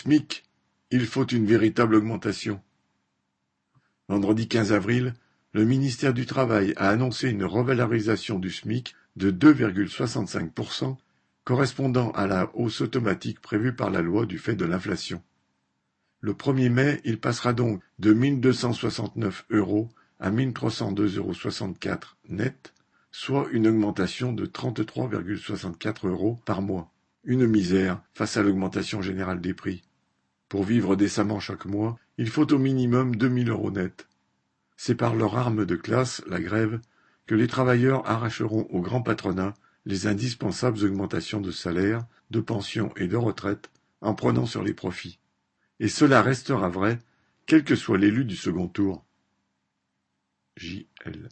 SMIC, il faut une véritable augmentation. Vendredi 15 avril, le ministère du Travail a annoncé une revalorisation du SMIC de 2,65%, correspondant à la hausse automatique prévue par la loi du fait de l'inflation. Le 1er mai, il passera donc de 1269 euros à 1302,64 euros net, soit une augmentation de 33,64 euros par mois. Une misère face à l'augmentation générale des prix. Pour vivre décemment chaque mois, il faut au minimum 2000 euros net. C'est par leur arme de classe, la grève, que les travailleurs arracheront au grand patronat les indispensables augmentations de salaire, de pension et de retraite en prenant sur les profits. Et cela restera vrai, quel que soit l'élu du second tour. J.L.